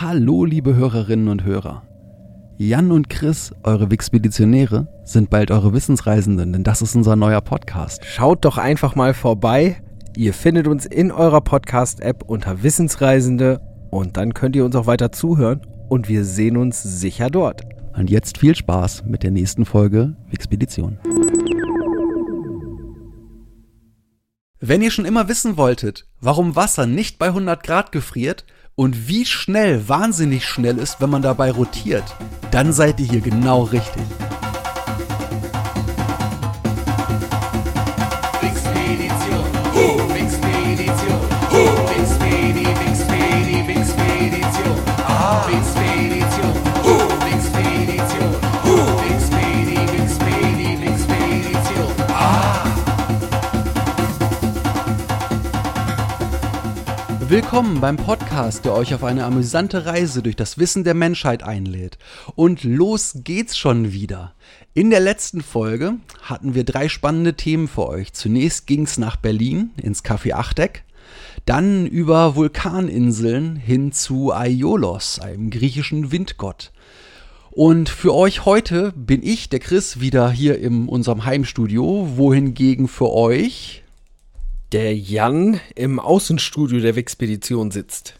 Hallo, liebe Hörerinnen und Hörer. Jan und Chris, eure Wixpeditionäre, sind bald eure Wissensreisenden, denn das ist unser neuer Podcast. Schaut doch einfach mal vorbei. Ihr findet uns in eurer Podcast-App unter Wissensreisende und dann könnt ihr uns auch weiter zuhören und wir sehen uns sicher dort. Und jetzt viel Spaß mit der nächsten Folge Wixpedition. Wenn ihr schon immer wissen wolltet, warum Wasser nicht bei 100 Grad gefriert und wie schnell wahnsinnig schnell ist, wenn man dabei rotiert, dann seid ihr hier genau richtig. Willkommen beim Podcast, der euch auf eine amüsante Reise durch das Wissen der Menschheit einlädt. Und los geht's schon wieder. In der letzten Folge hatten wir drei spannende Themen für euch. Zunächst ging's nach Berlin ins Café Achteck, dann über Vulkaninseln hin zu Aiolos, einem griechischen Windgott. Und für euch heute bin ich, der Chris, wieder hier in unserem Heimstudio, wohingegen für euch Der Jan im Außenstudio der Wixpedition sitzt.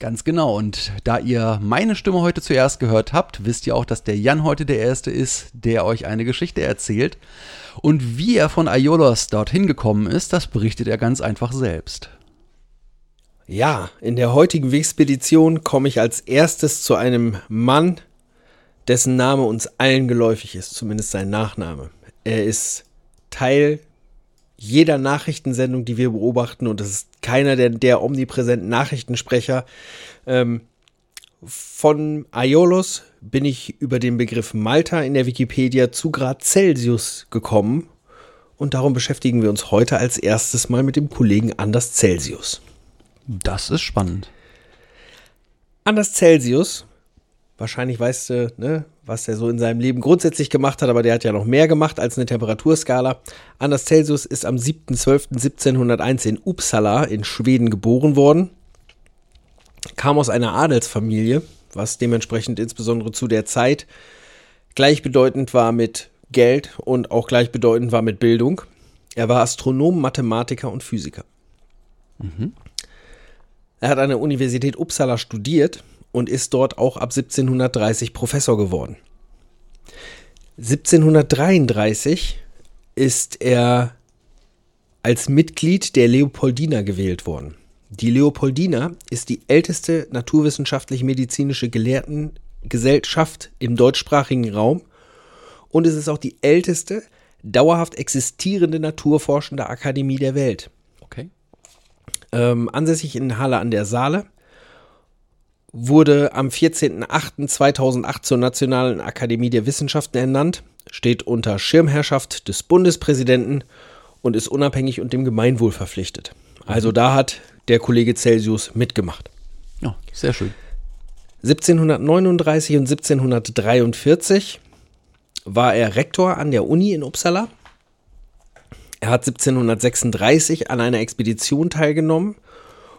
Ganz genau. Und da ihr meine Stimme heute zuerst gehört habt, wisst ihr auch, dass der Jan heute der Erste ist, der euch eine Geschichte erzählt. Und wie er von Aiolos dorthin gekommen ist, das berichtet er ganz einfach selbst. Ja, in der heutigen Wixpedition komme ich als erstes zu einem Mann, dessen Name uns allen geläufig ist, zumindest sein Nachname. Er ist Teil jeder Nachrichtensendung, die wir beobachten, und es ist keiner der, der omnipräsenten Nachrichtensprecher. Ähm, von Aiolos bin ich über den Begriff Malta in der Wikipedia zu Grad Celsius gekommen. Und darum beschäftigen wir uns heute als erstes mal mit dem Kollegen Anders Celsius. Das ist spannend. Anders Celsius, wahrscheinlich weißt du, ne, was er so in seinem Leben grundsätzlich gemacht hat, aber der hat ja noch mehr gemacht als eine Temperaturskala. Anders Celsius ist am 7.12.1701 in Uppsala in Schweden geboren worden, kam aus einer Adelsfamilie, was dementsprechend insbesondere zu der Zeit gleichbedeutend war mit Geld und auch gleichbedeutend war mit Bildung. Er war Astronom, Mathematiker und Physiker. Er hat an der Universität Uppsala studiert und ist dort auch ab 1730 Professor geworden. 1733 ist er als Mitglied der Leopoldina gewählt worden. Die Leopoldina ist die älteste naturwissenschaftlich-medizinische Gelehrtengesellschaft im deutschsprachigen Raum und es ist auch die älteste dauerhaft existierende naturforschende Akademie der Welt Okay. ähm, ansässig in Halle an der Saale, wurde am 14.08.2008 zur Nationalen Akademie der Wissenschaften ernannt, steht unter Schirmherrschaft des Bundespräsidenten und ist unabhängig und dem Gemeinwohl verpflichtet. Also da hat der Kollege Celsius mitgemacht. Ja, sehr schön. 1739 und 1743 war er Rektor an der Uni in Uppsala. Er hat 1736 an einer Expedition teilgenommen,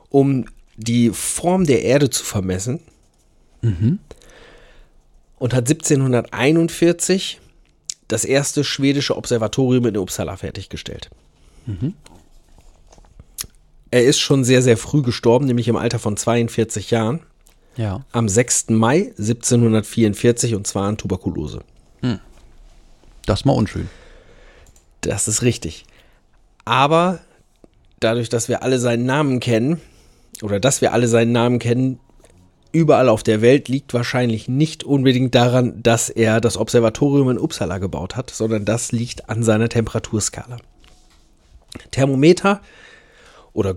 um die Form der Erde zu vermessen. Und hat 1741 das erste schwedische Observatorium in Uppsala fertiggestellt. Er ist schon sehr, sehr früh gestorben, nämlich im Alter von 42 Jahren Ja. am 6. Mai 1744 und zwar an Tuberkulose. Das ist mal unschön. Das ist richtig. Aber dadurch, dass wir alle seinen Namen kennen, oder dass wir alle seinen Namen kennen, überall auf der Welt liegt wahrscheinlich nicht unbedingt daran, dass er das Observatorium in Uppsala gebaut hat, sondern das liegt an seiner Temperaturskala. Thermometer oder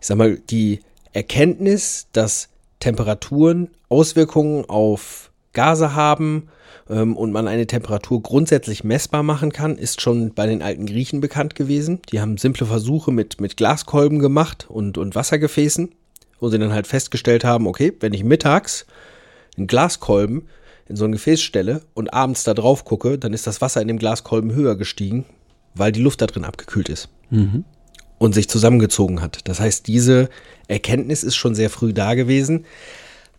ich sag mal, die Erkenntnis, dass Temperaturen Auswirkungen auf Gase haben ähm, und man eine Temperatur grundsätzlich messbar machen kann, ist schon bei den alten Griechen bekannt gewesen. Die haben simple Versuche mit, mit Glaskolben gemacht und, und Wassergefäßen, wo sie dann halt festgestellt haben, okay, wenn ich mittags einen Glaskolben in so ein Gefäß stelle und abends da drauf gucke, dann ist das Wasser in dem Glaskolben höher gestiegen, weil die Luft da drin abgekühlt ist und sich zusammengezogen hat. Das heißt, diese Erkenntnis ist schon sehr früh da gewesen.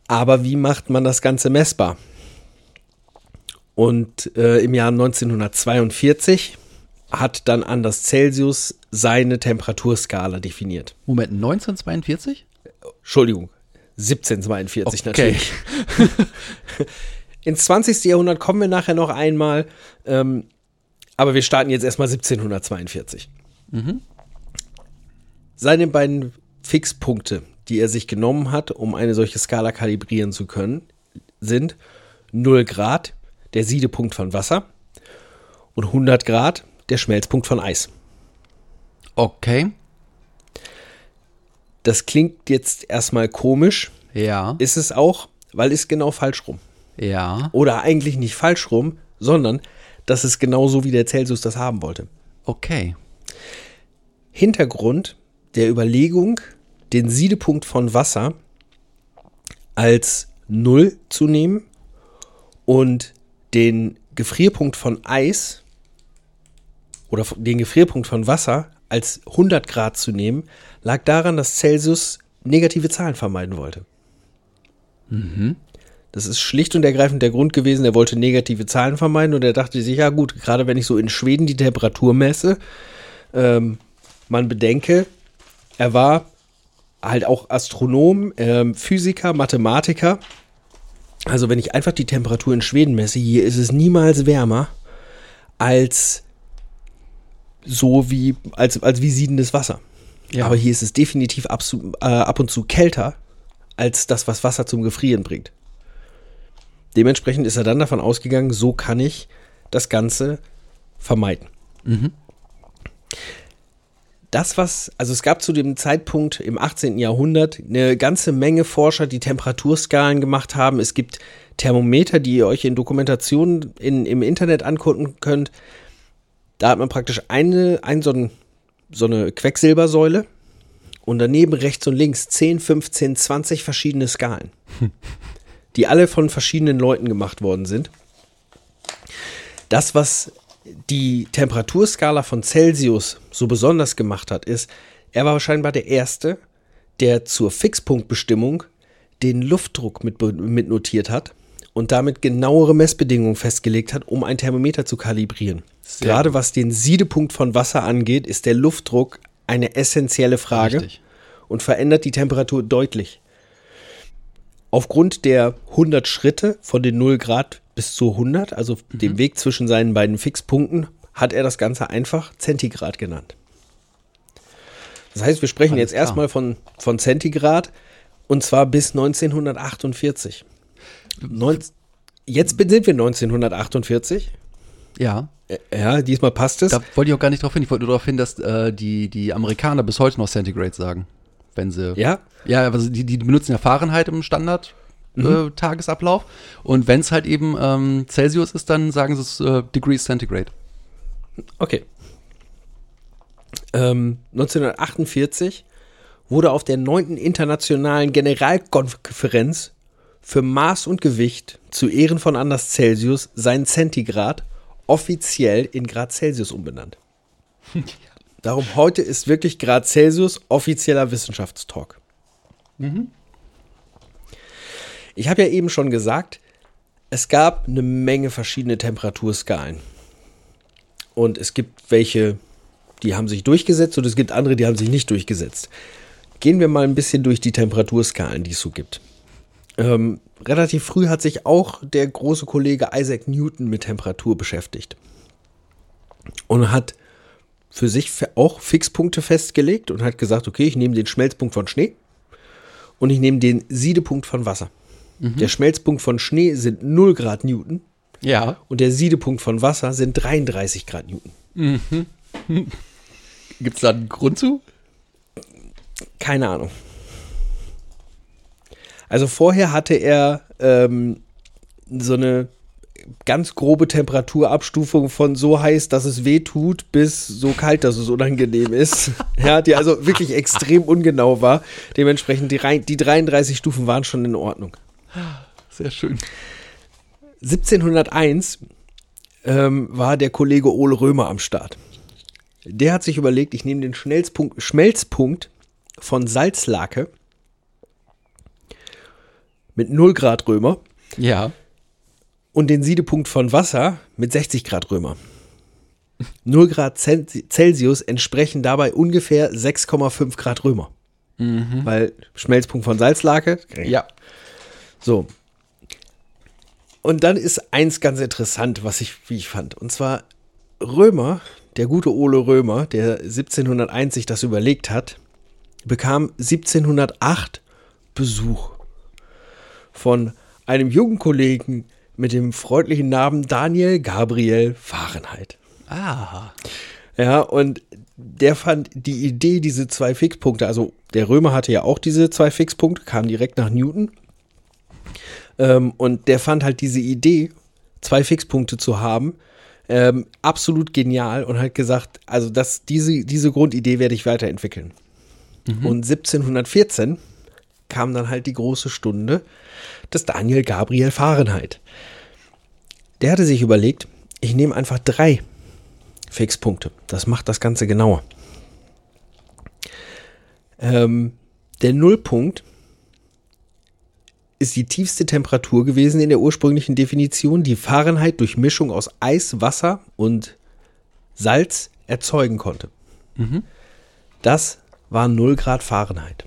Aber wie macht man das Ganze messbar? Und äh, im Jahr 1942 hat dann Anders Celsius seine Temperaturskala definiert. Moment, 1942? Entschuldigung, 1742 Okay. natürlich. Ins 20. Jahrhundert kommen wir nachher noch einmal, ähm, aber wir starten jetzt erstmal 1742. Seine beiden Fixpunkte, die er sich genommen hat, um eine solche Skala kalibrieren zu können, sind 0 Grad, der Siedepunkt von Wasser, und 100 Grad, der Schmelzpunkt von Eis. Okay. Das klingt jetzt erstmal komisch, Ja. ist es auch, weil ist genau falsch rum. Ja. Oder eigentlich nicht falsch rum, sondern das ist genauso, wie der Celsius das haben wollte. Okay. Hintergrund der Überlegung, den Siedepunkt von Wasser als Null zu nehmen und den Gefrierpunkt von Eis oder den Gefrierpunkt von Wasser als 100 Grad zu nehmen, lag daran, dass Celsius negative Zahlen vermeiden wollte. Das ist schlicht und ergreifend der Grund gewesen, er wollte negative Zahlen vermeiden und er dachte sich, ja gut, gerade wenn ich so in Schweden die Temperatur messe, ähm, man bedenke, er war halt auch Astronom, ähm, Physiker, Mathematiker. Also wenn ich einfach die Temperatur in Schweden messe, hier ist es niemals wärmer als so wie als, als wie siedendes Wasser. Ja. Aber hier ist es definitiv absu- äh, ab und zu kälter als das, was Wasser zum Gefrieren bringt. Dementsprechend ist er dann davon ausgegangen, so kann ich das Ganze vermeiden. Das, was, also es gab zu dem Zeitpunkt im 18. Jahrhundert eine ganze Menge Forscher, die Temperaturskalen gemacht haben. Es gibt Thermometer, die ihr euch in Dokumentationen in, im Internet angucken könnt. Da hat man praktisch eine, ein, so, ein, so eine Quecksilbersäule und daneben rechts und links 10, 15, 20 verschiedene Skalen, die alle von verschiedenen Leuten gemacht worden sind. Das, was die Temperaturskala von Celsius so besonders gemacht hat, ist, er war scheinbar der Erste, der zur Fixpunktbestimmung den Luftdruck mit, mit notiert hat und damit genauere Messbedingungen festgelegt hat, um ein Thermometer zu kalibrieren. Sehr Gerade was den Siedepunkt von Wasser angeht, ist der Luftdruck eine essentielle Frage Richtig. und verändert die Temperatur deutlich. Aufgrund der 100 Schritte von den 0 Grad bis zu 100, also dem Weg zwischen seinen beiden Fixpunkten, hat er das Ganze einfach Zentigrad genannt. Das heißt, wir sprechen Alles jetzt klar. erstmal von, von Zentigrad und zwar bis 1948. Neun, jetzt sind wir 1948. Ja. Ja, diesmal passt es. Da wollte ich auch gar nicht drauf hin. Ich wollte nur darauf hin, dass äh, die, die Amerikaner bis heute noch Centigrade sagen. Wenn sie. Ja? Ja, also die, die benutzen ja Fahrenheit im Standard. Äh, Tagesablauf. Und wenn es halt eben ähm, Celsius ist, dann sagen sie es äh, Degrees Centigrade. Okay. Ähm, 1948 wurde auf der 9. Internationalen Generalkonferenz für Maß und Gewicht zu Ehren von Anders Celsius sein Zentigrad offiziell in Grad Celsius umbenannt. Darum heute ist wirklich Grad Celsius offizieller Wissenschaftstalk. Ich habe ja eben schon gesagt, es gab eine Menge verschiedene Temperaturskalen. Und es gibt welche, die haben sich durchgesetzt und es gibt andere, die haben sich nicht durchgesetzt. Gehen wir mal ein bisschen durch die Temperaturskalen, die es so gibt. Ähm, relativ früh hat sich auch der große Kollege Isaac Newton mit Temperatur beschäftigt. Und hat für sich auch Fixpunkte festgelegt und hat gesagt, okay, ich nehme den Schmelzpunkt von Schnee und ich nehme den Siedepunkt von Wasser. Der Schmelzpunkt von Schnee sind 0 Grad Newton Ja. und der Siedepunkt von Wasser sind 33 Grad Newton. Gibt es da einen Grund zu? Keine Ahnung. Also vorher hatte er ähm, so eine ganz grobe Temperaturabstufung von so heiß, dass es weh tut, bis so kalt, dass es unangenehm ist. ja, die also wirklich extrem ungenau war. Dementsprechend die, rein- die 33 Stufen waren schon in Ordnung. Sehr schön. 1701 ähm, war der Kollege Ole Römer am Start. Der hat sich überlegt, ich nehme den Schnellspunkt, Schmelzpunkt von Salzlake mit 0 Grad Römer Ja. Und den Siedepunkt von Wasser mit 60 Grad Römer. 0 Grad Cel- Celsius entsprechen dabei ungefähr 6,5 Grad Römer. Weil Schmelzpunkt von Salzlake. Ja. So. Und dann ist eins ganz interessant, was ich, wie ich fand. Und zwar Römer, der gute Ole Römer, der 1701 sich das überlegt hat, bekam 1708 Besuch von einem jungen Kollegen mit dem freundlichen Namen Daniel Gabriel Fahrenheit. Ah. Ja, und der fand die Idee, diese zwei Fixpunkte, also der Römer hatte ja auch diese zwei Fixpunkte, kam direkt nach Newton. Ähm, und der fand halt diese Idee, zwei Fixpunkte zu haben, ähm, absolut genial und hat gesagt, also das, diese, diese Grundidee werde ich weiterentwickeln. Und 1714 kam dann halt die große Stunde des Daniel Gabriel Fahrenheit. Der hatte sich überlegt, ich nehme einfach drei Fixpunkte. Das macht das Ganze genauer. Ähm, der Nullpunkt ist die tiefste Temperatur gewesen in der ursprünglichen Definition, die Fahrenheit durch Mischung aus Eis, Wasser und Salz erzeugen konnte. Das war 0 Grad Fahrenheit.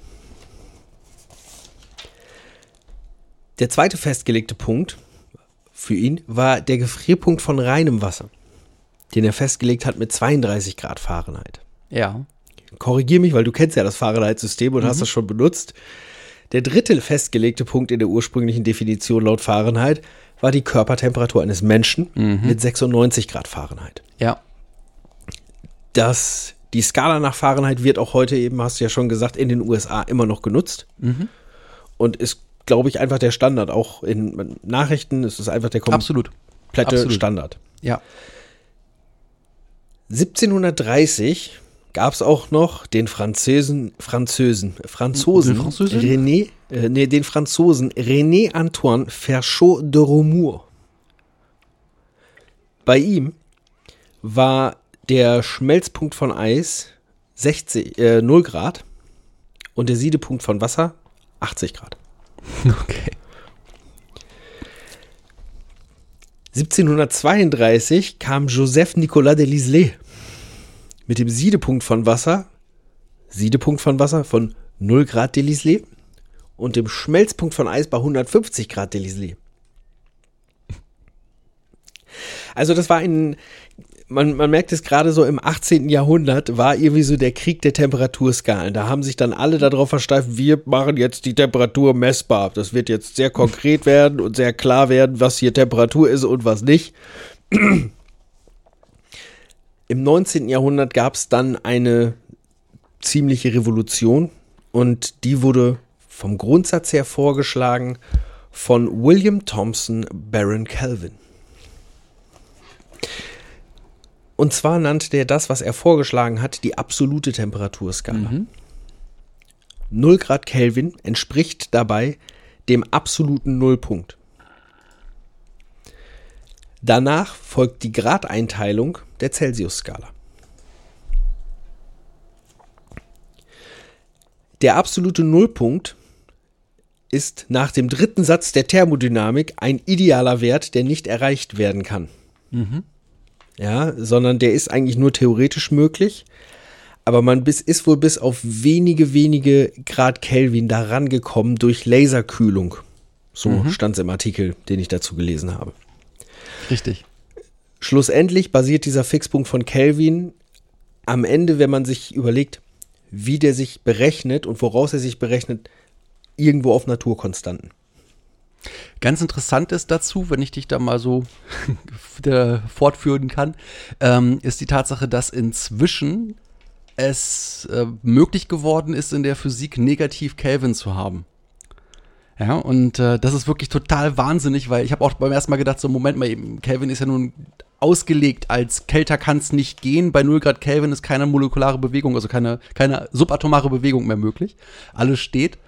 Der zweite festgelegte Punkt für ihn war der Gefrierpunkt von reinem Wasser, den er festgelegt hat mit 32 Grad Fahrenheit. Ja. Korrigier mich, weil du kennst ja das Fahrenheit-System und hast das schon benutzt. Der dritte festgelegte Punkt in der ursprünglichen Definition laut Fahrenheit war die Körpertemperatur eines Menschen mit 96 Grad Fahrenheit. Ja. Das, die Skala nach Fahrenheit wird auch heute eben, hast du ja schon gesagt, in den USA immer noch genutzt. Und ist, glaube ich, einfach der Standard. Auch in Nachrichten ist es einfach der komplette Absolut. Absolut. Standard. Ja. 1730 gab es auch noch den Französen, Französen, Franzosen? René, äh, nee, den Franzosen René Antoine Ferchot de Romour. Bei ihm war der Schmelzpunkt von Eis 60, äh, 0 Grad und der Siedepunkt von Wasser 80 Grad. Okay. 1732 kam Joseph Nicolas de Lisle mit dem Siedepunkt von Wasser, Siedepunkt von Wasser von 0 Grad de Lisle und dem Schmelzpunkt von Eis bei 150 Grad de Lisle. Also das war ein, man, man merkt es gerade so im 18. Jahrhundert, war irgendwie so der Krieg der Temperaturskalen. Da haben sich dann alle darauf versteift, wir machen jetzt die Temperatur messbar. Das wird jetzt sehr konkret werden und sehr klar werden, was hier Temperatur ist und was nicht. Im 19. Jahrhundert gab es dann eine ziemliche Revolution und die wurde vom Grundsatz her vorgeschlagen von William Thompson Baron Kelvin. Und zwar nannte der das, was er vorgeschlagen hat, die absolute Temperaturskala. 0 Grad Kelvin entspricht dabei dem absoluten Nullpunkt. Danach folgt die Gradeinteilung der Celsius-Skala. Der absolute Nullpunkt ist nach dem dritten Satz der Thermodynamik ein idealer Wert, der nicht erreicht werden kann. Ja, sondern der ist eigentlich nur theoretisch möglich. Aber man bis, ist wohl bis auf wenige, wenige Grad Kelvin daran gekommen durch Laserkühlung. So stand es im Artikel, den ich dazu gelesen habe. Richtig. Schlussendlich basiert dieser Fixpunkt von Kelvin am Ende, wenn man sich überlegt, wie der sich berechnet und woraus er sich berechnet, irgendwo auf Naturkonstanten. Ganz interessant ist dazu, wenn ich dich da mal so fortführen kann, ähm, ist die Tatsache, dass inzwischen es äh, möglich geworden ist, in der Physik negativ Kelvin zu haben. Ja, und äh, das ist wirklich total wahnsinnig, weil ich habe auch beim ersten Mal gedacht, so Moment mal eben, Kelvin ist ja nun ausgelegt als kälter kann es nicht gehen. Bei 0 Grad Kelvin ist keine molekulare Bewegung, also keine, keine subatomare Bewegung mehr möglich. Alles steht.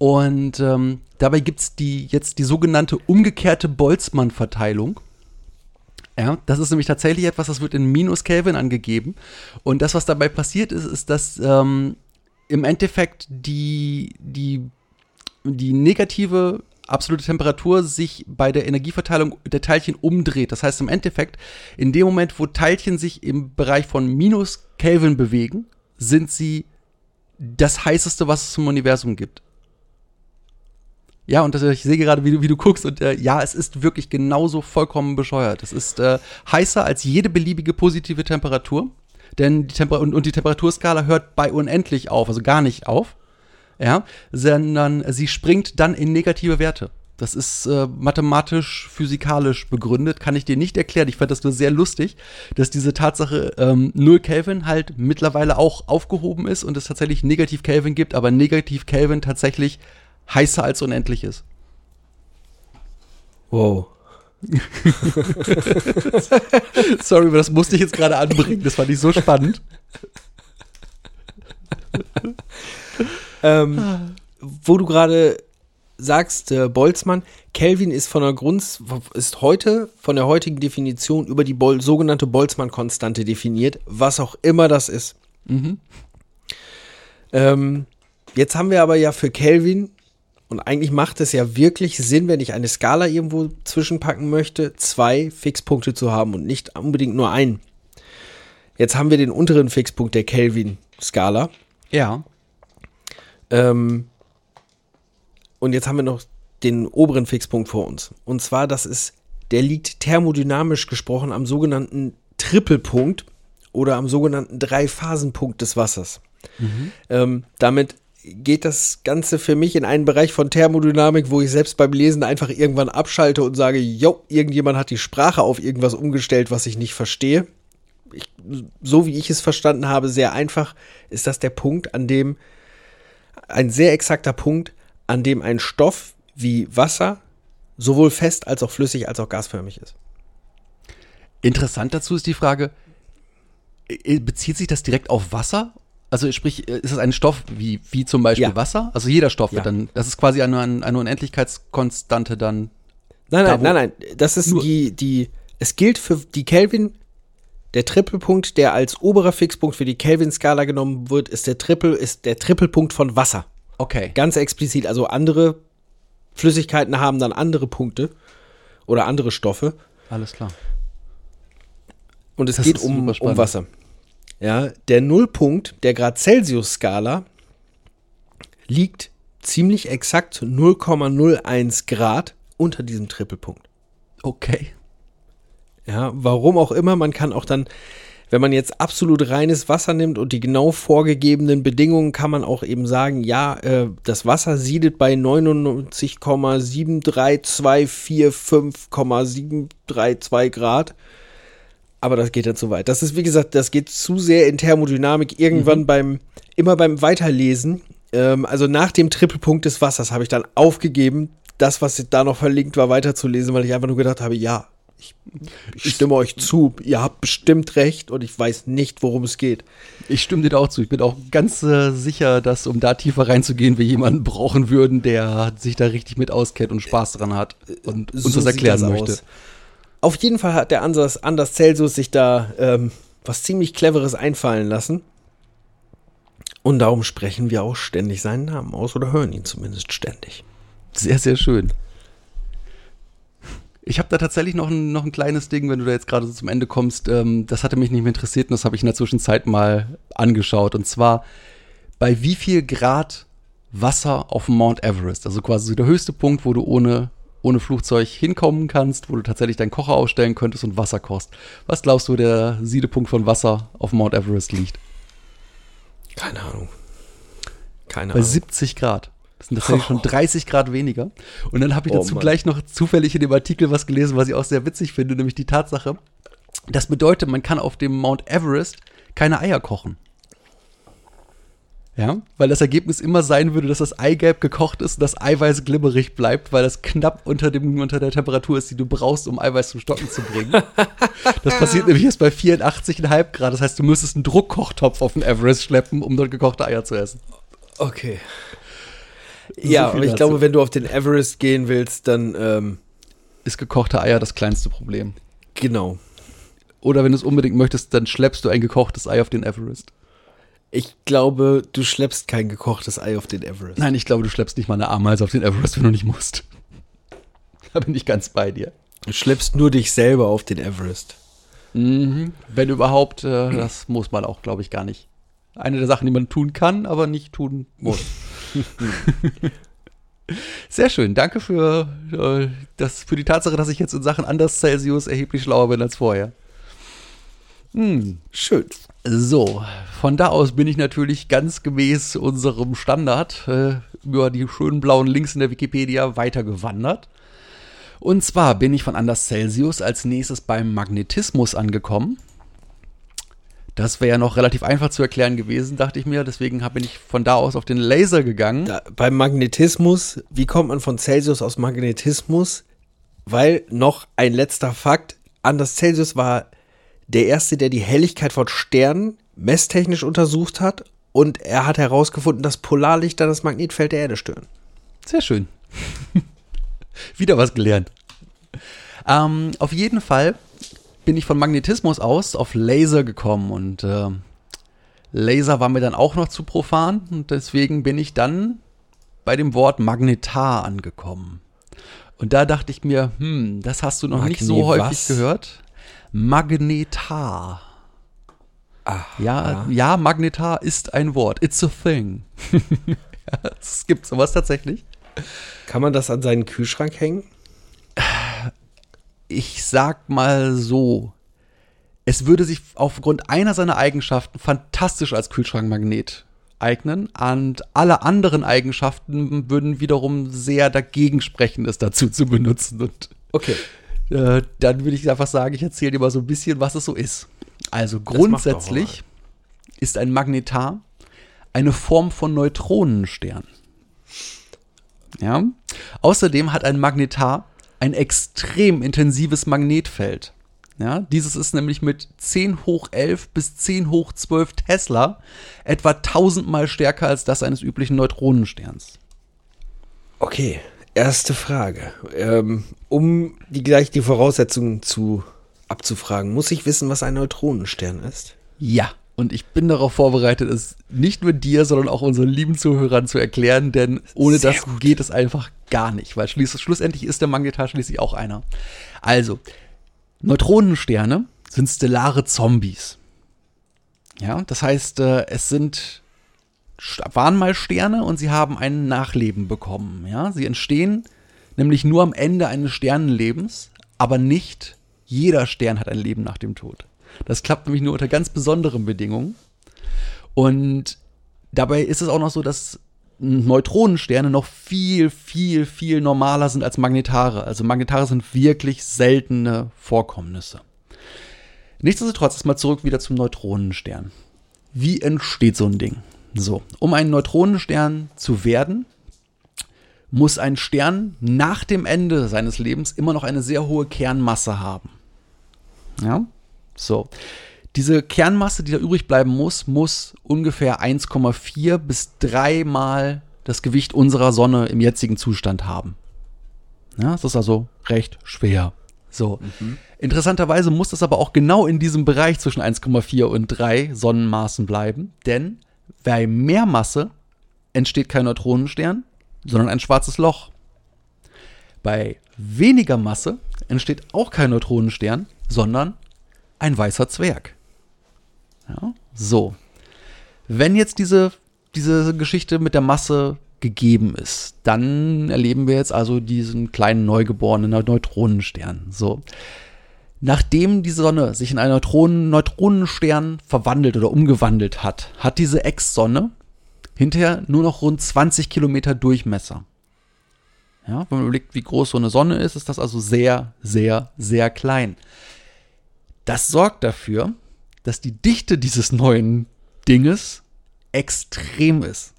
Und ähm, dabei gibt es die, jetzt die sogenannte umgekehrte Boltzmann-Verteilung. Ja, das ist nämlich tatsächlich etwas, das wird in Minus Kelvin angegeben. Und das, was dabei passiert ist, ist, dass ähm, im Endeffekt die, die, die negative absolute Temperatur sich bei der Energieverteilung der Teilchen umdreht. Das heißt im Endeffekt, in dem Moment, wo Teilchen sich im Bereich von minus Kelvin bewegen, sind sie das heißeste, was es im Universum gibt. Ja, und das, ich sehe gerade, wie du, wie du guckst, und äh, ja, es ist wirklich genauso vollkommen bescheuert. Es ist äh, heißer als jede beliebige positive Temperatur, denn die Temper und, und die Temperaturskala hört bei unendlich auf, also gar nicht auf, ja, sondern sie springt dann in negative Werte. Das ist äh, mathematisch, physikalisch begründet, kann ich dir nicht erklären. Ich fand das nur sehr lustig, dass diese Tatsache ähm, 0 Kelvin halt mittlerweile auch aufgehoben ist und es tatsächlich negativ Kelvin gibt, aber negativ Kelvin tatsächlich heißer als unendlich ist. Wow. Sorry, aber das musste ich jetzt gerade anbringen. Das fand ich so spannend. Ähm, wo du gerade sagst, äh, Boltzmann, Kelvin ist von der Grund, ist heute von der heutigen Definition über die Bol sogenannte Boltzmann-Konstante definiert, was auch immer das ist. Ähm, jetzt haben wir aber ja für Kelvin, und eigentlich macht es ja wirklich Sinn, wenn ich eine Skala irgendwo zwischenpacken möchte, zwei Fixpunkte zu haben und nicht unbedingt nur einen. Jetzt haben wir den unteren Fixpunkt der Kelvin-Skala. Ja. Ähm, und jetzt haben wir noch den oberen Fixpunkt vor uns. Und zwar, das ist, der liegt thermodynamisch gesprochen am sogenannten Trippelpunkt oder am sogenannten Dreiphasenpunkt des Wassers. Ähm, damit geht das Ganze für mich in einen Bereich von Thermodynamik, wo ich selbst beim Lesen einfach irgendwann abschalte und sage, jo, irgendjemand hat die Sprache auf irgendwas umgestellt, was ich nicht verstehe. Ich, so wie ich es verstanden habe, sehr einfach, ist das der Punkt, an dem ein sehr exakter Punkt, an dem ein Stoff wie Wasser sowohl fest als auch flüssig als auch gasförmig ist. Interessant dazu ist die Frage, bezieht sich das direkt auf Wasser? Also sprich, äh, ist es ein Stoff wie, wie zum Beispiel Ja. Wasser? Also jeder Stoff wird Ja. dann, das ist quasi eine, eine Unendlichkeitskonstante dann. Nein, Da, nein, wo- nein, nein. Das ist die, die, es gilt für die Kelvin, der Trippelpunkt, der als oberer Fixpunkt für die Kelvin-Skala genommen wird, ist der Trippel, ist der Trippelpunkt von Wasser. Okay. Ganz explizit. Also andere Flüssigkeiten haben dann andere Punkte oder andere Stoffe. Alles klar. Und es Das geht um, um. Wasser. Ja, der Nullpunkt der Grad-Celsius-Skala liegt ziemlich exakt 0,01 Grad unter diesem Trippelpunkt. Okay. Ja, warum auch immer, man kann auch dann, wenn man jetzt absolut reines Wasser nimmt und die genau vorgegebenen Bedingungen, kann man auch eben sagen, ja, äh, das Wasser siedet bei 99,73245,732 Grad. Aber das geht dann zu weit. Das ist, wie gesagt, das geht zu sehr in Thermodynamik. Irgendwann beim, immer beim Weiterlesen, ähm, also nach dem Trippelpunkt des Wassers, habe ich dann aufgegeben, das, was da noch verlinkt war, weiterzulesen, weil ich einfach nur gedacht habe, ja, ich, ich stimme euch zu, ihr habt bestimmt recht und ich weiß nicht, worum es geht. Ich stimme dir da auch zu. Ich bin auch ganz äh, sicher, dass, um da tiefer reinzugehen, wir jemanden brauchen würden, der sich da richtig mit auskennt und Spaß dran hat und uns das erklären das möchte. aus. Auf jeden Fall hat der Anders, Anders Celsius sich da ähm, was ziemlich Cleveres einfallen lassen. Und darum sprechen wir auch ständig seinen Namen aus oder hören ihn zumindest ständig. Sehr, sehr schön. Ich habe da tatsächlich noch ein, noch ein kleines Ding, wenn du da jetzt gerade so zum Ende kommst. Ähm, das hatte mich nicht mehr interessiert und das habe ich in der Zwischenzeit mal angeschaut. Und zwar, bei wie viel Grad Wasser auf Mount Everest, also quasi der höchste Punkt, wo du ohne, ohne Flugzeug hinkommen kannst, wo du tatsächlich deinen Kocher ausstellen könntest und Wasser kochst. Was glaubst du, der Siedepunkt von Wasser auf Mount Everest liegt? Keine Ahnung. Keine Bei Ahnung. 70 Grad. Das sind tatsächlich schon 30 Grad weniger. Und dann habe ich Oh dazu Mann. gleich noch zufällig in dem Artikel was gelesen, was ich auch sehr witzig finde, nämlich die Tatsache, das bedeutet, man kann auf dem Mount Everest keine Eier kochen. Ja, weil das Ergebnis immer sein würde, dass das Eigelb gekocht ist und das Eiweiß glibberig bleibt, weil das knapp unter, dem, unter der Temperatur ist, die du brauchst, um Eiweiß zum Stocken zu bringen. Das passiert nämlich erst bei 84,5 Grad. Das heißt, du müsstest einen Druckkochtopf auf den Everest schleppen, um dort gekochte Eier zu essen. Okay. So ja, aber ich dazu. glaube, wenn du auf den Everest gehen willst, dann ähm, Ist gekochte Eier das kleinste Problem. genau. Oder wenn du es unbedingt möchtest, dann schleppst du ein gekochtes Ei auf den Everest. Ich glaube, du schleppst kein gekochtes Ei auf den Everest. Nein, ich glaube, du schleppst nicht mal eine Ameise auf den Everest, wenn du nicht musst. Da bin ich ganz bei dir. Du schleppst nur dich selber auf den Everest. Mhm. Wenn überhaupt, äh, das muss man auch, glaube ich, gar nicht. Eine der Sachen, die man tun kann, aber nicht tun muss. Sehr schön. Danke für, äh, das, für die Tatsache, dass ich jetzt in Sachen Anders Celsius erheblich schlauer bin als vorher. Hm. Schön. So, von da aus bin ich natürlich ganz gemäß unserem Standard äh, über die schönen blauen Links in der Wikipedia weitergewandert. Und zwar bin ich von Anders Celsius als nächstes beim Magnetismus angekommen. Das wäre ja noch relativ einfach zu erklären gewesen, dachte ich mir. Deswegen bin ich von da aus auf den Laser gegangen. Da, beim Magnetismus, wie kommt man von Celsius aus Magnetismus? Weil noch ein letzter Fakt, Anders Celsius war der Erste, der die Helligkeit von Sternen messtechnisch untersucht hat und er hat herausgefunden, dass Polarlichter das Magnetfeld der Erde stören. Sehr schön. Wieder was gelernt. Ähm, auf jeden Fall bin ich von Magnetismus aus auf Laser gekommen und äh, Laser war mir dann auch noch zu profan und deswegen bin ich dann bei dem Wort Magnetar angekommen. Und da dachte ich mir, hm, das hast du noch nicht so Magne häufig was? gehört. Magnetar. Ja, ja, Magnetar ist ein Wort. It's a thing. es gibt sowas tatsächlich. Kann man das an seinen Kühlschrank hängen? ich sag mal so, es würde sich aufgrund einer seiner Eigenschaften fantastisch als Kühlschrankmagnet eignen und alle anderen Eigenschaften würden wiederum sehr dagegen sprechen, es dazu zu benutzen. Und Okay. Äh, dann würde ich einfach sagen, ich erzähle dir mal so ein bisschen, was es so ist. Also grundsätzlich ist ein Magnetar eine Form von Neutronenstern. Ja. Außerdem hat ein Magnetar ein extrem intensives Magnetfeld. Ja, dieses ist nämlich mit 10 hoch 11 bis 10 hoch 12 Tesla etwa tausendmal stärker als das eines üblichen Neutronensterns. Okay, erste Frage. Ähm, um die gleich die Voraussetzungen zu abzufragen, muss ich wissen, was ein Neutronenstern ist? Ja, und ich bin darauf vorbereitet, es nicht nur dir, sondern auch unseren lieben Zuhörern zu erklären, denn ohne Sehr das gut. geht es einfach gar nicht, weil schließ, schlussendlich ist der Magnetar schließlich auch einer. Also, Neutronensterne sind stellare Zombies. Ja, das heißt, äh, es sind waren mal Sterne und sie haben ein Nachleben bekommen. Ja, sie entstehen nämlich nur am Ende eines Sternenlebens, aber nicht jeder Stern hat ein Leben nach dem Tod. Das klappt nämlich nur unter ganz besonderen Bedingungen. Und dabei ist es auch noch so, dass Neutronensterne noch viel, viel, viel normaler sind als Magnetare. Also Magnetare sind wirklich seltene Vorkommnisse. Nichtsdestotrotz ist mal zurück wieder zum Neutronenstern. Wie entsteht so ein Ding? So, um ein Neutronenstern zu werden, muss ein Stern nach dem Ende seines Lebens immer noch eine sehr hohe Kernmasse haben. Ja, so. Diese Kernmasse, die da übrig bleiben muss, muss ungefähr 1,4 bis 3 Mal das Gewicht unserer Sonne im jetzigen Zustand haben. Ja, das ist also recht schwer. So. Interessanterweise muss das aber auch genau in diesem Bereich zwischen 1,4 und 3 Sonnenmaßen bleiben, denn bei mehr Masse entsteht kein Neutronenstern, sondern ein schwarzes Loch. Bei weniger Masse entsteht auch kein Neutronenstern, sondern ein weißer Zwerg. Ja, so. Wenn jetzt diese, diese Geschichte mit der Masse gegeben ist, dann erleben wir jetzt also diesen kleinen neugeborenen Neutronenstern. So. Nachdem die Sonne sich in einen Neutronen, Neutronenstern verwandelt oder umgewandelt hat, hat diese Ex-Sonne hinterher nur noch rund 20 Kilometer Durchmesser. Ja, wenn man überlegt, wie groß so eine Sonne ist, ist das also sehr, sehr, sehr klein. Das sorgt dafür, dass die Dichte dieses neuen Dinges extrem ist.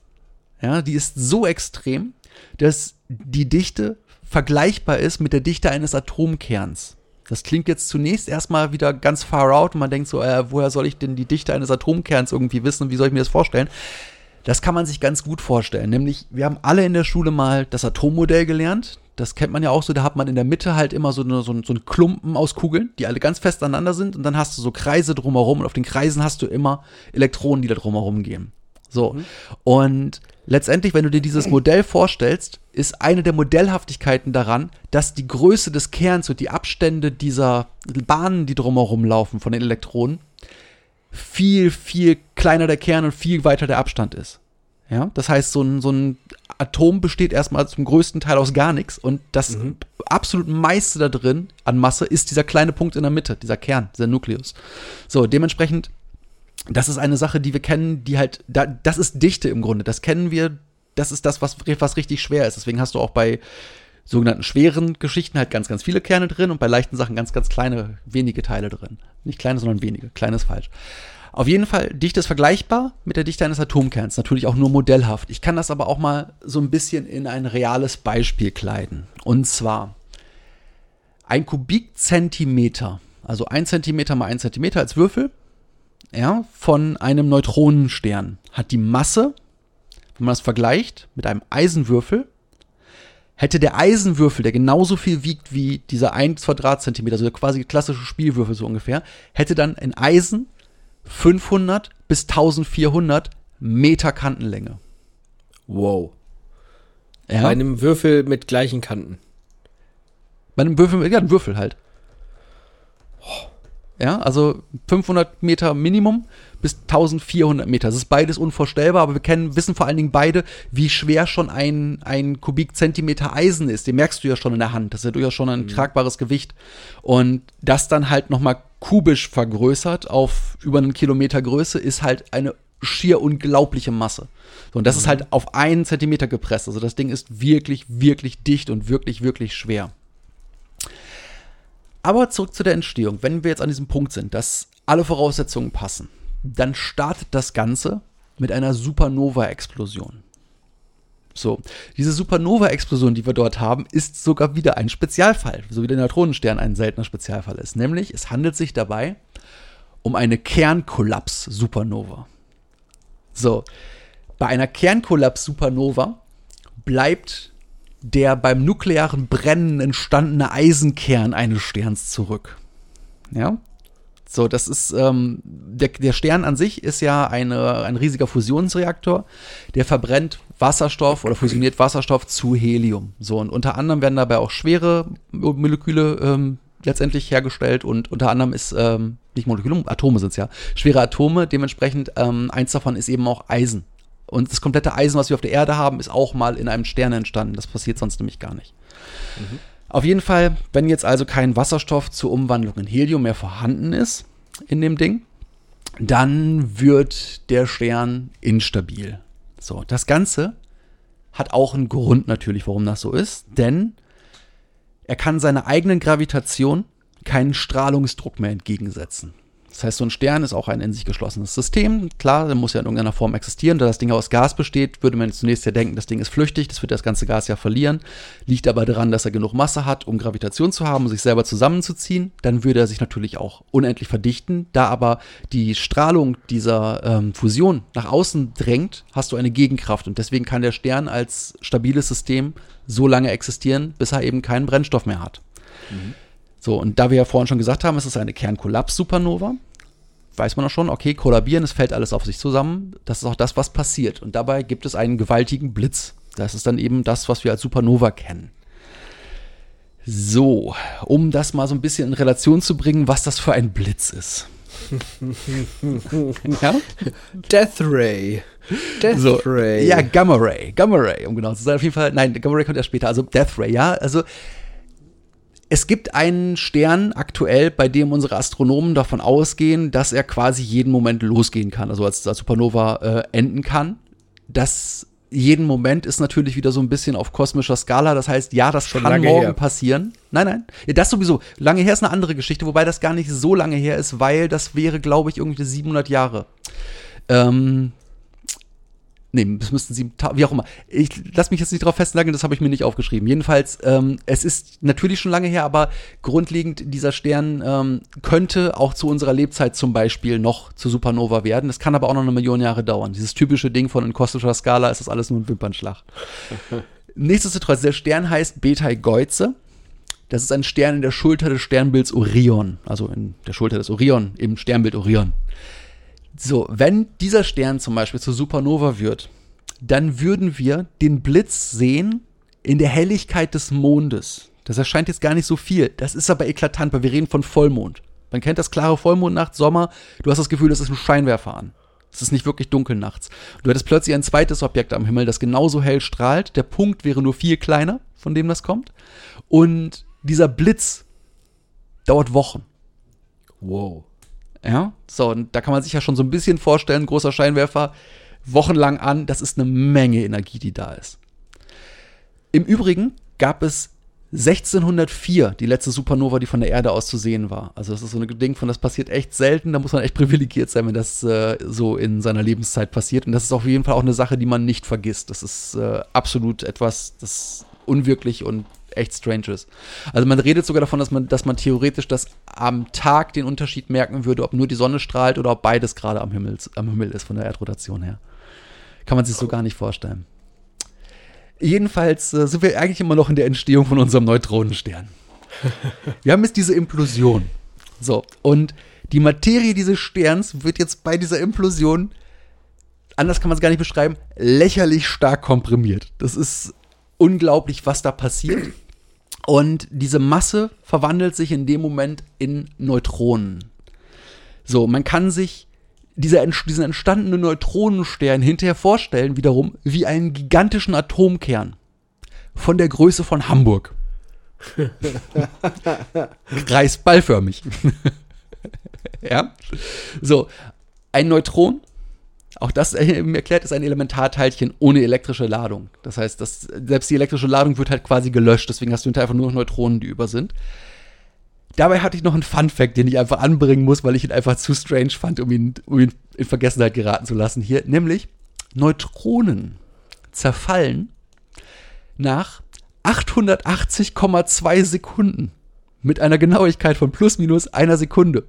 Ja, die ist so extrem, dass die Dichte vergleichbar ist mit der Dichte eines Atomkerns. Das klingt jetzt zunächst erstmal wieder ganz far out und man denkt so, äh, woher soll ich denn die Dichte eines Atomkerns irgendwie wissen und wie soll ich mir das vorstellen? Das kann man sich ganz gut vorstellen. Nämlich, wir haben alle in der Schule mal das Atommodell gelernt. Das kennt man ja auch so, da hat man in der Mitte halt immer so, eine, so, ein- so einen Klumpen aus Kugeln, die alle ganz fest aneinander sind und dann hast du so Kreise drumherum und auf den Kreisen hast du immer Elektronen, die da drumherum gehen. So. Und letztendlich, wenn du dir dieses Modell vorstellst, ist eine der Modellhaftigkeiten daran, dass die Größe des Kerns und die Abstände dieser Bahnen, die drumherum laufen von den Elektronen, viel, viel kleiner der Kern und viel weiter der Abstand ist. Ja, das heißt, so ein, so ein Atom besteht erstmal zum größten Teil aus gar nichts und das absolut meiste da drin an Masse ist dieser kleine Punkt in der Mitte, dieser Kern, dieser Nukleus. So, dementsprechend, das ist eine Sache, die wir kennen, die halt, da, das ist Dichte im Grunde, das kennen wir, das ist das, was, was richtig schwer ist. Deswegen hast du auch bei sogenannten schweren Geschichten halt ganz, ganz viele Kerne drin und bei leichten Sachen ganz, ganz kleine, wenige Teile drin. Nicht kleine, sondern wenige. Kleine ist falsch. Auf jeden Fall, Dichte ist vergleichbar mit der Dichte eines Atomkerns, natürlich auch nur modellhaft. Ich kann das aber auch mal so ein bisschen in ein reales Beispiel kleiden. Und zwar ein Kubikzentimeter, also ein Zentimeter mal ein Zentimeter als Würfel, ja, von einem Neutronenstern hat die Masse, wenn man das vergleicht mit einem Eisenwürfel, hätte der Eisenwürfel, der genauso viel wiegt wie dieser 1 Quadratzentimeter, also der quasi klassische Spielwürfel so ungefähr, hätte dann in Eisen 500 bis 1400 Meter Kantenlänge. Wow. Ja? Bei einem Würfel mit gleichen Kanten. Bei einem Würfel, ja, ein Würfel halt. Ja, also 500 Meter Minimum bis 1400 Meter. Das ist beides unvorstellbar, aber wir kennen, wissen vor allen Dingen beide, wie schwer schon ein, ein Kubikzentimeter Eisen ist. Den merkst du ja schon in der Hand. Das ist ja durchaus schon ein tragbares Gewicht. Und das dann halt nochmal kubisch vergrößert auf über einen Kilometer Größe ist halt eine schier unglaubliche Masse. So, und das ist halt auf einen Zentimeter gepresst. Also das Ding ist wirklich, wirklich dicht und wirklich, wirklich schwer. Aber zurück zu der Entstehung. Wenn wir jetzt an diesem Punkt sind, dass alle Voraussetzungen passen, dann startet das Ganze mit einer Supernova-Explosion. So, diese Supernova-Explosion, die wir dort haben, ist sogar wieder ein Spezialfall, so wie der Neutronenstern ein seltener Spezialfall ist. Nämlich, es handelt sich dabei um eine Kernkollaps-Supernova. So, bei einer Kernkollaps-Supernova bleibt der beim nuklearen Brennen entstandene Eisenkern eines Sterns zurück. Ja? So, das ist, ähm, der, der Stern an sich ist ja eine, ein riesiger Fusionsreaktor, der verbrennt Wasserstoff oder fusioniert Wasserstoff zu Helium. So, und unter anderem werden dabei auch schwere Moleküle ähm, letztendlich hergestellt und unter anderem ist, ähm, nicht Moleküle, Atome sind es ja, schwere Atome, dementsprechend ähm, eins davon ist eben auch Eisen. Und das komplette Eisen, was wir auf der Erde haben, ist auch mal in einem Stern entstanden. Das passiert sonst nämlich gar nicht. Auf jeden Fall, wenn jetzt also kein Wasserstoff zur Umwandlung in Helium mehr vorhanden ist in dem Ding, dann wird der Stern instabil. So, das Ganze hat auch einen Grund natürlich, warum das so ist, denn er kann seiner eigenen Gravitation keinen Strahlungsdruck mehr entgegensetzen. Das heißt, so ein Stern ist auch ein in sich geschlossenes System. Klar, der muss ja in irgendeiner Form existieren. Da das Ding aus Gas besteht, würde man zunächst ja denken, das Ding ist flüchtig, das wird das ganze Gas ja verlieren. Liegt aber daran, dass er genug Masse hat, um Gravitation zu haben, um sich selber zusammenzuziehen. Dann würde er sich natürlich auch unendlich verdichten. Da aber die Strahlung dieser ähm, Fusion nach außen drängt, hast du eine Gegenkraft. Und deswegen kann der Stern als stabiles System so lange existieren, bis er eben keinen Brennstoff mehr hat. So, und da wir ja vorhin schon gesagt haben, es ist eine Kernkollaps-Supernova, weiß man auch schon, okay, kollabieren, es fällt alles auf sich zusammen. Das ist auch das, was passiert. Und dabei gibt es einen gewaltigen Blitz. Das ist dann eben das, was wir als Supernova kennen. So, um das mal so ein bisschen in Relation zu bringen, was das für ein Blitz ist. ja? Death Ray. Death So, Ray. ja, Gamma Ray. Gamma Ray, um genau zu sein. Auf jeden Fall, nein, Gamma Ray kommt erst später. Also Death Ray, ja. Also es gibt einen Stern aktuell, bei dem unsere Astronomen davon ausgehen, dass er quasi jeden Moment losgehen kann, also als, als Supernova äh, enden kann. Das jeden Moment ist natürlich wieder so ein bisschen auf kosmischer Skala. Das heißt, ja, das Schon kann lange morgen her. passieren. Nein, nein. Ja, das sowieso. Lange her ist eine andere Geschichte, wobei das gar nicht so lange her ist, weil das wäre, glaube ich, irgendwie 700 Jahre. Ähm, nee, das müssten sieben, Ta- wie auch immer. Ich lass mich jetzt nicht drauf festnageln, das habe ich mir nicht aufgeschrieben. Jedenfalls, ähm, es ist natürlich schon lange her, aber grundlegend dieser Stern ähm, könnte auch zu unserer Lebzeit zum Beispiel noch zu Supernova werden. Das kann aber auch noch eine Million Jahre dauern. Dieses typische Ding von in kosmischer Skala ist das alles nur ein Wimpernschlag. Nichtsdestotrotz, der Stern heißt Betelgeuse. Das ist ein Stern in der Schulter des Sternbilds Orion, also in der Schulter des Orion im Sternbild Orion. So, wenn dieser Stern zum Beispiel zur Supernova wird, dann würden wir den Blitz sehen in der Helligkeit des Mondes. Das erscheint jetzt gar nicht so viel. Das ist aber eklatant, weil wir reden von Vollmond. Man kennt das klare Vollmondnacht, Sommer. Du hast das Gefühl, das ist ein Scheinwerfer an. Es ist nicht wirklich dunkel nachts. Du hättest plötzlich ein zweites Objekt am Himmel, das genauso hell strahlt. Der Punkt wäre nur viel kleiner, von dem das kommt. Und dieser Blitz dauert Wochen. Wow. Ja, so, und da kann man sich ja schon so ein bisschen vorstellen, großer Scheinwerfer, wochenlang an, das ist eine Menge Energie, die da ist. Im Übrigen gab es 1604 die letzte Supernova, die von der Erde aus zu sehen war. Also das ist so ein Ding von, das passiert echt selten, da muss man echt privilegiert sein, wenn das äh, so in seiner Lebenszeit passiert. Und das ist auf jeden Fall auch eine Sache, die man nicht vergisst. Das ist äh, absolut etwas, das unwirklich und echt strange ist. Also man redet sogar davon, dass man, dass man theoretisch das am Tag den Unterschied merken würde, ob nur die Sonne strahlt oder ob beides gerade am Himmel, am Himmel ist von der Erdrotation her. Kann man sich so gar nicht vorstellen. Jedenfalls äh, sind wir eigentlich immer noch in der Entstehung von unserem Neutronenstern. Wir haben jetzt diese Implosion. So, und die Materie dieses Sterns wird jetzt bei dieser Implosion, anders kann man es gar nicht beschreiben, lächerlich stark komprimiert. Das ist unglaublich, was da passiert. Und diese Masse verwandelt sich in dem Moment in Neutronen. So, man kann sich dieser, diesen entstandenen Neutronenstern hinterher vorstellen, wiederum, wie einen gigantischen Atomkern. Von der Größe von Hamburg. Kreisballförmig. ja. So, ein Neutron, auch das äh, mir erklärt, ist ein Elementarteilchen ohne elektrische Ladung. Das heißt, das, selbst die elektrische Ladung wird halt quasi gelöscht, deswegen hast du hinterher einfach nur noch Neutronen, die über sind. Dabei hatte ich noch einen Fun-Fact, den ich einfach anbringen muss, weil ich ihn einfach zu strange fand, um ihn, um ihn in Vergessenheit geraten zu lassen hier. Nämlich, Neutronen zerfallen nach 880,2 Sekunden. Mit einer Genauigkeit von plus minus einer Sekunde.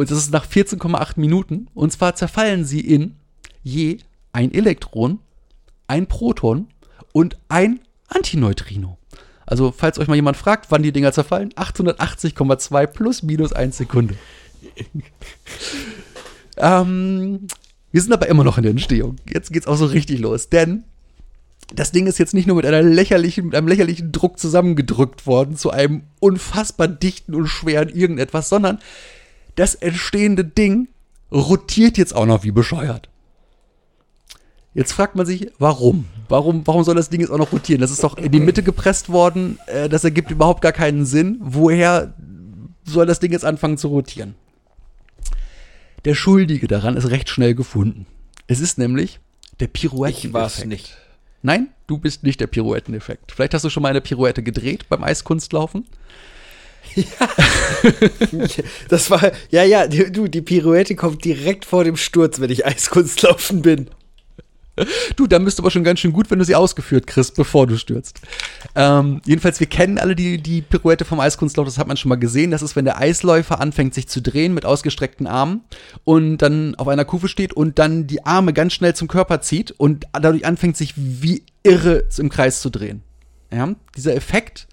Und das ist nach 14,8 Minuten. Und zwar zerfallen sie in je ein Elektron, ein Proton und ein Antineutrino. Also, falls euch mal jemand fragt, wann die Dinger zerfallen, 880,2 plus minus 1 Sekunde. ähm, wir sind aber immer noch in der Entstehung. Jetzt geht's auch so richtig los, denn das Ding ist jetzt nicht nur mit, lächerlichen, mit einem lächerlichen Druck zusammengedrückt worden zu einem unfassbar dichten und schweren irgendetwas, sondern das entstehende Ding rotiert jetzt auch noch wie bescheuert. Jetzt fragt man sich, warum? Warum, warum soll das Ding jetzt auch noch rotieren? Das ist doch in die Mitte gepresst worden. Äh, das ergibt überhaupt gar keinen Sinn. Woher soll das Ding jetzt anfangen zu rotieren? Der Schuldige daran ist recht schnell gefunden. Es ist nämlich der Pirouetteneffekt. Ich war's nicht. Nein, du bist nicht der Pirouetteneffekt. Vielleicht hast du schon mal eine Pirouette gedreht beim Eiskunstlaufen. Das war, ja, ja, du, die Pirouette kommt direkt vor dem Sturz, wenn ich Eiskunstlaufen bin. Du, da bist du aber schon ganz schön gut, wenn du sie ausgeführt kriegst, bevor du stürzt. Ähm, jedenfalls, wir kennen alle die, die Pirouette vom Eiskunstlauf, das hat man schon mal gesehen. Das ist, wenn der Eisläufer anfängt, sich zu drehen mit ausgestreckten Armen und dann auf einer Kufe steht und dann die Arme ganz schnell zum Körper zieht und dadurch anfängt, sich wie irre im Kreis zu drehen. Ja? Dieser Effekt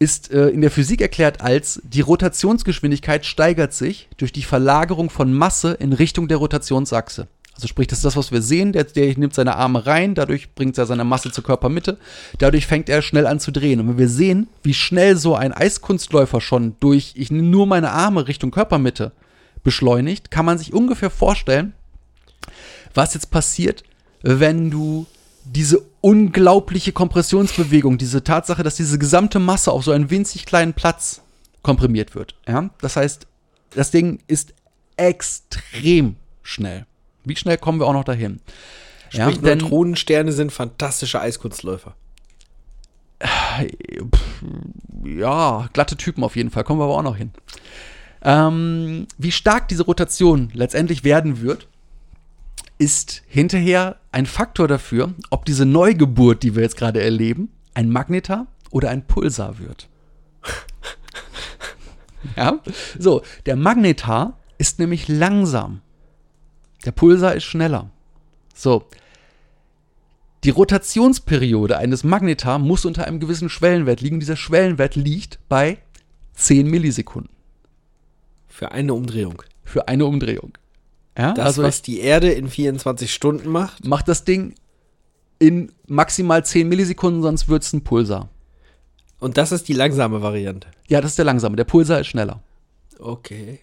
ist äh, in der Physik erklärt als die Rotationsgeschwindigkeit steigert sich durch die Verlagerung von Masse in Richtung der Rotationsachse. Also sprich, das ist das, was wir sehen. Der, der nimmt seine Arme rein, dadurch bringt er seine Masse zur Körpermitte, dadurch fängt er schnell an zu drehen. Und wenn wir sehen, wie schnell so ein Eiskunstläufer schon durch, ich nehme nur meine Arme Richtung Körpermitte beschleunigt, kann man sich ungefähr vorstellen, was jetzt passiert, wenn du diese unglaubliche Kompressionsbewegung, diese Tatsache, dass diese gesamte Masse auf so einen winzig kleinen Platz komprimiert wird. Ja? Das heißt, das Ding ist extrem schnell. Wie schnell kommen wir auch noch dahin? Sprich, denn- Neutronensterne sind fantastische Eiskunstläufer. ja, glatte Typen auf jeden Fall, kommen wir aber auch noch hin. Ähm, wie stark diese Rotation letztendlich werden wird, ist hinterher ein Faktor dafür, ob diese Neugeburt, die wir jetzt gerade erleben, ein Magnetar oder ein Pulsar wird. ja, so, der Magnetar ist nämlich langsam. Der Pulsar ist schneller. So, die Rotationsperiode eines Magnetar muss unter einem gewissen Schwellenwert liegen. Dieser Schwellenwert liegt bei 10 Millisekunden Für eine Umdrehung. für eine Umdrehung. Ja, Das, also was die Erde in 24 Stunden macht. macht das Ding in maximal 10 Millisekunden, sonst wird es ein Pulsar. Und das ist die langsame Variante. Ja, das ist der langsame. Der Pulsar ist schneller. Okay.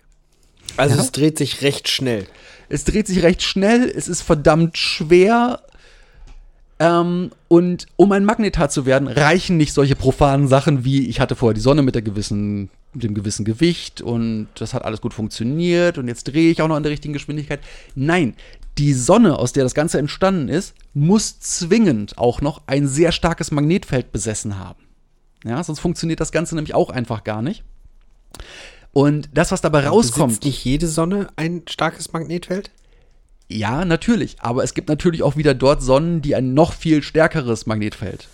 Also Ja. es dreht sich recht schnell. Es dreht sich recht schnell, es ist verdammt schwer. Ähm, und um ein Magnetar zu werden, reichen nicht solche profanen Sachen wie ich hatte vorher die Sonne mit der gewissen, mit dem gewissen Gewicht und das hat alles gut funktioniert und jetzt drehe ich auch noch in der richtigen Geschwindigkeit. Nein, die Sonne, aus der das Ganze entstanden ist, muss zwingend auch noch ein sehr starkes Magnetfeld besessen haben. Ja, sonst funktioniert das Ganze nämlich auch einfach gar nicht. Und das, was dabei rauskommt. Besitzt nicht jede Sonne ein starkes Magnetfeld? Ja, natürlich. Aber es gibt natürlich auch wieder dort Sonnen, die ein noch viel stärkeres Magnetfeld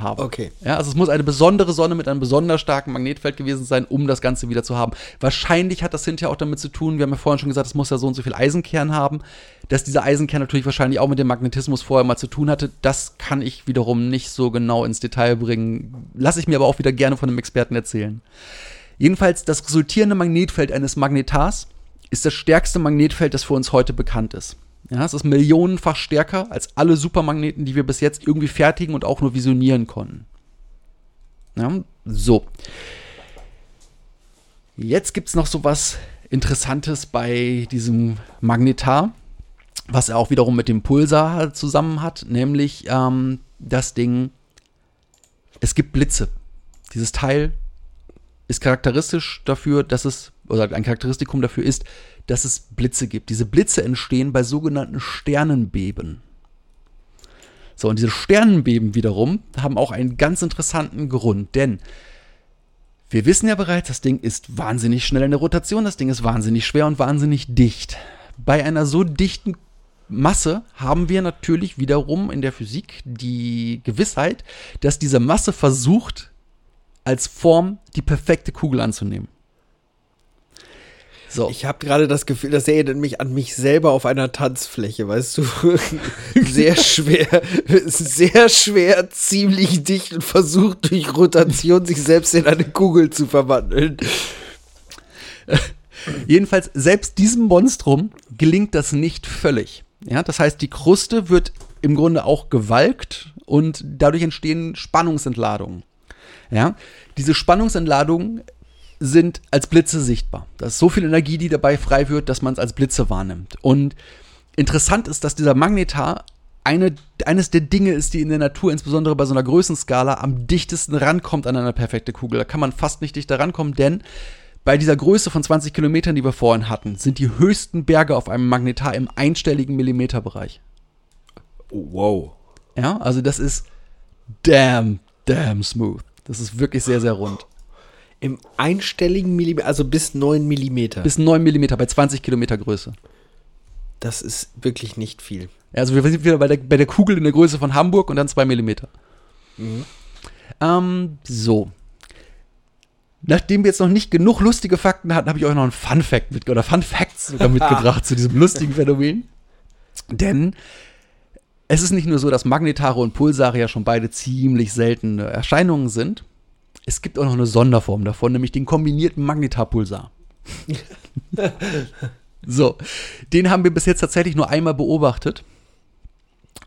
haben. Okay. Ja, also es muss eine besondere Sonne mit einem besonders starken Magnetfeld gewesen sein, um das Ganze wieder zu haben. Wahrscheinlich hat das hinterher auch damit zu tun, wir haben ja vorhin schon gesagt, es muss ja so und so viel Eisenkern haben, dass dieser Eisenkern natürlich wahrscheinlich auch mit dem Magnetismus vorher mal zu tun hatte. Das kann ich wiederum nicht so genau ins Detail bringen. Lasse ich mir aber auch wieder gerne von einem Experten erzählen. Jedenfalls, das resultierende Magnetfeld eines Magnetars ist das stärkste Magnetfeld, das für uns heute bekannt ist. Ja, es ist millionenfach stärker als alle Supermagneten, die wir bis jetzt irgendwie fertigen und auch nur visionieren konnten. Ja, so. Jetzt gibt es noch so was Interessantes bei diesem Magnetar, was er auch wiederum mit dem Pulsar zusammen hat, nämlich ähm, das Ding, es gibt Blitze. Dieses Teil ist charakteristisch dafür, dass es, oder ein Charakteristikum dafür ist, dass es Blitze gibt. Diese Blitze entstehen bei sogenannten Sternenbeben. So, und diese Sternenbeben wiederum haben auch einen ganz interessanten Grund, denn wir wissen ja bereits, das Ding ist wahnsinnig schnell in der Rotation, das Ding ist wahnsinnig schwer und wahnsinnig dicht. Bei einer so dichten Masse haben wir natürlich wiederum in der Physik die Gewissheit, dass diese Masse versucht, als Form die perfekte Kugel anzunehmen. So. Ich habe gerade das Gefühl, das erinnert mich an mich selber auf einer Tanzfläche, weißt du? sehr schwer, sehr schwer, ziemlich dicht und versucht durch Rotation sich selbst in eine Kugel zu verwandeln. Jedenfalls, selbst diesem Monstrum gelingt das nicht völlig. Ja, das heißt, die Kruste wird im Grunde auch gewalkt und dadurch entstehen Spannungsentladungen. Ja, diese Spannungsentladungen sind als Blitze sichtbar. Da ist so viel Energie, die dabei frei wird, dass man es als Blitze wahrnimmt. Und interessant ist, dass dieser Magnetar eine, eines der Dinge ist, die in der Natur, insbesondere bei so einer Größenskala, am dichtesten rankommt an eine perfekte Kugel. Da kann man fast nicht dichter rankommen, denn bei dieser Größe von 20 Kilometern, die wir vorhin hatten, sind die höchsten Berge auf einem Magnetar im einstelligen Millimeterbereich. Wow. Ja, also das ist damn, damn smooth. Das ist wirklich sehr, sehr rund. Im einstelligen Millimeter, also bis 9 Millimeter. Bis 9 Millimeter bei 20 Kilometer Größe. das ist wirklich nicht viel. Also wir sind wieder bei der, bei der Kugel in der Größe von Hamburg und dann 2 Millimeter. Ähm, so. Nachdem wir jetzt noch nicht genug lustige Fakten hatten, habe ich euch noch einen Fun Fact mit, oder Fun Facts sogar mitgebracht zu diesem lustigen Phänomen. Denn es ist nicht nur so, dass Magnetare und Pulsare ja schon beide ziemlich seltene Erscheinungen sind. Es gibt auch noch eine Sonderform davon, nämlich den kombinierten Magnetarpulsar. so, den haben wir bis jetzt tatsächlich nur einmal beobachtet.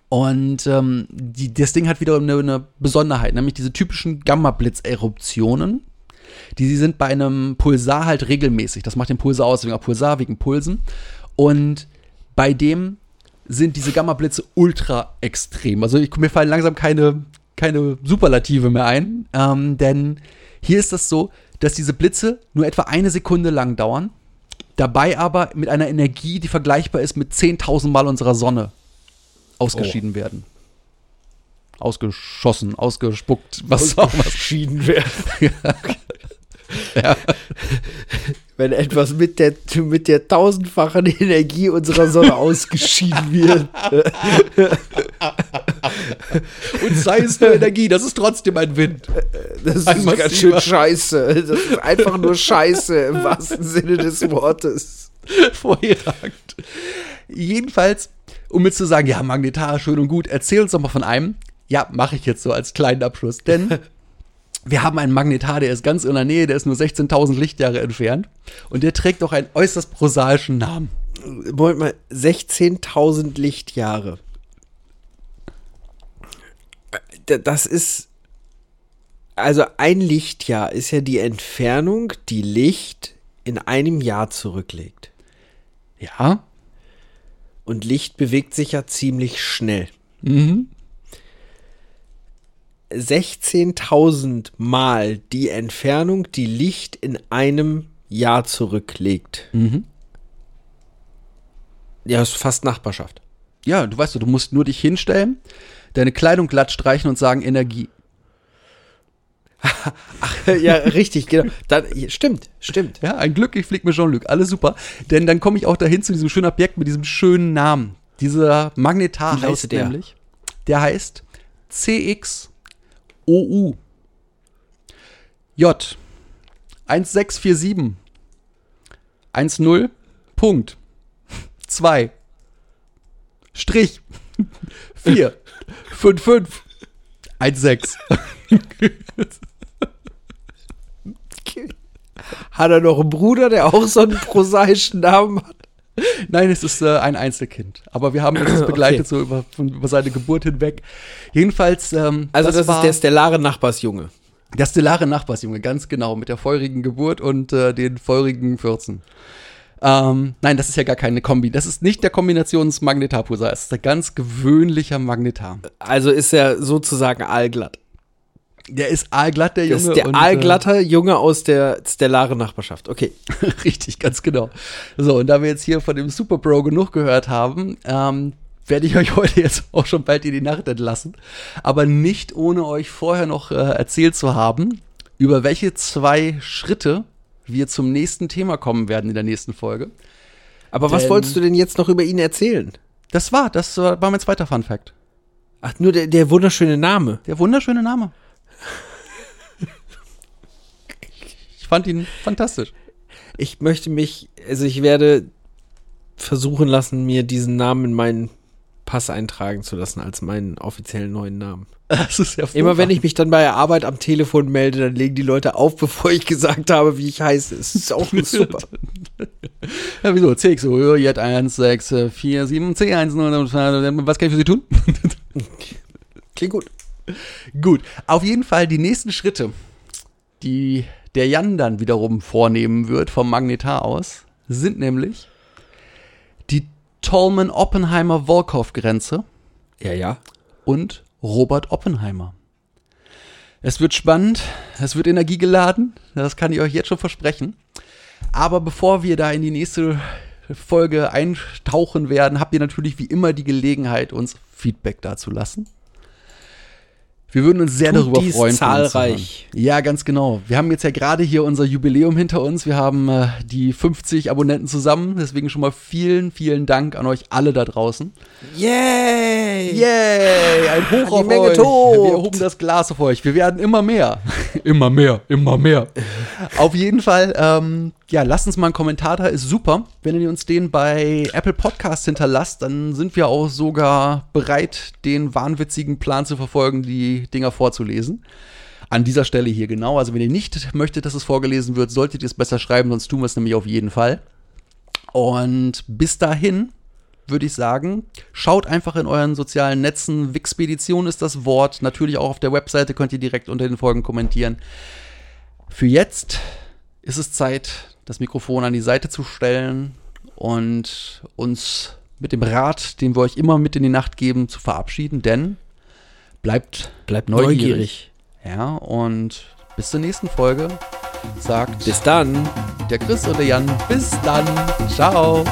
Und ähm, die, das Ding hat wieder eine, eine Besonderheit, nämlich diese typischen Gamma-Blitz-Eruptionen. Die sind bei einem Pulsar halt regelmäßig. Das macht den Pulsar aus, auch Pulsar wegen Pulsen. Und bei dem sind diese Gamma-Blitze ultra extrem. Also ich, mir fallen langsam keine, keine Superlative mehr ein. Ähm, denn hier ist das so, dass diese Blitze nur etwa eine Sekunde lang dauern. Dabei aber mit einer Energie, die vergleichbar ist mit 10.000 Mal unserer Sonne ausgeschieden werden. Ausgeschossen, ausgespuckt, was auch immer. Entschieden werden. Ja. Wenn etwas mit der, mit der tausendfachen Energie unserer Sonne ausgeschieden wird. Und sei es nur Energie, das ist trotzdem ein Wind. Das ist Ein ganz massiver. schön scheiße. Das ist einfach nur scheiße im wahrsten Sinne des Wortes. Vorherragend. Jedenfalls, um jetzt zu sagen, ja, Magnetar, schön und gut, erzähl uns doch mal von einem. Ja, mache ich jetzt so als kleinen Abschluss, denn wir haben einen Magnetar, der ist ganz in der Nähe, der ist nur 16.000 Lichtjahre entfernt und der trägt auch einen äußerst prosaischen Namen. Moment mal, 16.000 Lichtjahre. D- Das ist. Also ein Lichtjahr ist ja die Entfernung, die Licht in einem Jahr zurücklegt. Ja. Und Licht bewegt sich ja ziemlich schnell. Mhm. 16.000 Mal die Entfernung, die Licht in einem Jahr zurücklegt. Mhm. Ja, ist fast Nachbarschaft. Ja, du weißt, du musst nur dich hinstellen, deine Kleidung glatt streichen und sagen Energie. ja, richtig, genau. Dann, stimmt, stimmt. Ja, ein Glück, ich flieg mit Jean-Luc. Alles super. Denn dann komme ich auch dahin zu diesem schönen Objekt mit diesem schönen Namen. Dieser Magnetar heißt der? nämlich, der heißt CXOU. J. 1647 10 Punkt. 2 Strich. 4 55 16 Hat er noch einen Bruder, der auch so einen prosaischen Namen hat? Nein, es ist äh, ein Einzelkind. Aber wir haben uns das begleitet so über, von, über seine Geburt hinweg. Jedenfalls, ähm, Also das, war ist der stellare Nachbarsjunge. der stellare Nachbarsjunge, ganz genau, mit der feurigen Geburt und äh, den feurigen 14. Ähm, nein, das ist ja gar keine Kombi. Das ist nicht der Kombinationsmagnetar-Pulsar. Es ist ein ganz gewöhnlicher Magnetar. Also ist er sozusagen aalglatt. Der ist aalglatt, der Junge. Das ist der und, aalglatte Junge aus der stellaren Nachbarschaft. Okay. Äh, richtig, ganz genau. So, und da wir jetzt hier von dem Super Bro genug gehört haben, ähm, werde ich euch heute jetzt auch schon bald in die Nacht entlassen. Aber nicht ohne euch vorher noch äh, erzählt zu haben, über welche zwei Schritte wir zum nächsten Thema kommen werden in der nächsten Folge. Aber was Denn- wolltest du denn jetzt noch über ihn erzählen? Das war, das äh, war mein zweiter Fun Fact. Ach, nur der, der wunderschöne Name. Der wunderschöne Name. Ich fand ihn fantastisch. Ich möchte mich, also ich werde versuchen lassen, mir diesen Namen in meinen Pass eintragen zu lassen als meinen offiziellen neuen Namen. Das ist ja Immer wenn ich mich dann bei der Arbeit am Telefon melde, dann legen die Leute auf, bevor ich gesagt habe, wie ich heiße. Das ist auch super. Ja, wieso? CXO, Jet 1, 6, 4, 7, C, 1, 0, was kann ich für Sie tun? Klingt gut. Gut, auf jeden Fall die nächsten Schritte, die der Jan dann wiederum vornehmen wird vom Magnetar aus, sind nämlich die Tolman-Oppenheimer-Volkow-Grenze Ja, ja. und Robert Oppenheimer. Es wird spannend, es wird energiegeladen, das kann ich euch jetzt schon versprechen. Aber bevor wir da in die nächste Folge eintauchen werden, habt ihr natürlich wie immer die Gelegenheit, uns Feedback dazulassen. Wir würden uns sehr Tut darüber dies freuen. zahlreich. Ja, ganz genau. Wir haben jetzt ja gerade hier unser Jubiläum hinter uns. Wir haben äh, die 50 Abonnenten zusammen. Deswegen schon mal vielen, vielen Dank an euch alle da draußen. Yay! Yay! Ein Hoch auf Menge euch. tobt. Wir erhoben das Glas auf euch. Wir werden immer mehr. immer mehr, immer mehr. auf jeden Fall, ähm, ja, lasst uns mal einen Kommentar da, ist super. Wenn ihr uns den bei Apple Podcasts hinterlasst, dann sind wir auch sogar bereit, den wahnwitzigen Plan zu verfolgen, die Dinger vorzulesen. An dieser Stelle hier genau. Also wenn ihr nicht möchtet, dass es vorgelesen wird, solltet ihr es besser schreiben, sonst tun wir es nämlich auf jeden Fall. Und bis dahin würde ich sagen, schaut einfach in euren sozialen Netzen. Wixpedition ist das Wort. Natürlich auch auf der Webseite könnt ihr direkt unter den Folgen kommentieren. Für jetzt ist es Zeit, das Mikrofon an die Seite zu stellen und uns mit dem Rat, den wir euch immer mit in die Nacht geben, zu verabschieden, denn bleibt Bleibt neugierig. neugierig. Ja, und bis zur nächsten Folge sagt Bis dann. der Chris und der Jan. Bis dann. Ciao.